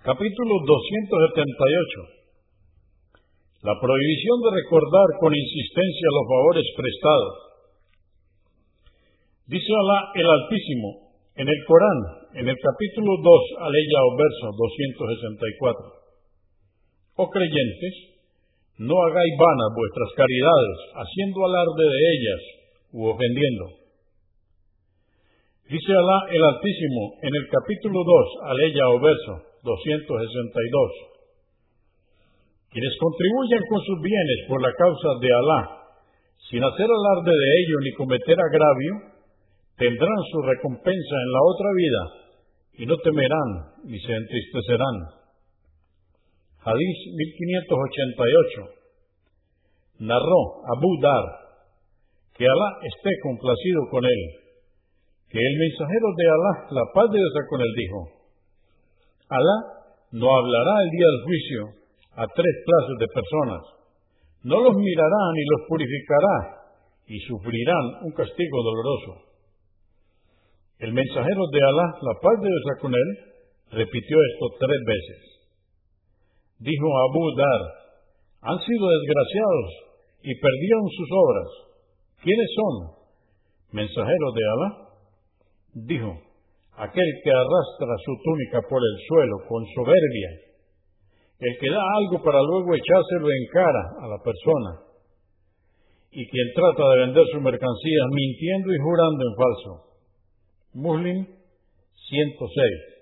Capítulo 278. La prohibición de recordar con insistencia los favores prestados. Dice Alá el Altísimo en el Corán, en el capítulo 2, aleya o verso 264. Oh creyentes, no hagáis vanas vuestras caridades, haciendo alarde de ellas u ofendiendo. Dice Alá el Altísimo en el capítulo 2, aleya o verso 262. Quienes contribuyen con sus bienes por la causa de Alá, sin hacer alarde de ello ni cometer agravio, tendrán su recompensa en la otra vida y no temerán ni se entristecerán. Hadís 1588. Narró Abu Dar que Alá esté complacido con él, que el mensajero de Alá, la paz de Dios con él, dijo, Alá no hablará el día del juicio a tres clases de personas. No los mirará ni los purificará y sufrirán un castigo doloroso. El mensajero de Alá, la paz de Dios con él, repitió esto tres veces. Dijo Abu Dar, han sido desgraciados y perdieron sus obras. ¿Quiénes son? Mensajeros de Alá. Dijo, aquel que arrastra su túnica por el suelo con soberbia, el que da algo para luego echárselo en cara a la persona, y quien trata de vender su mercancía mintiendo y jurando en falso. Muslim 106.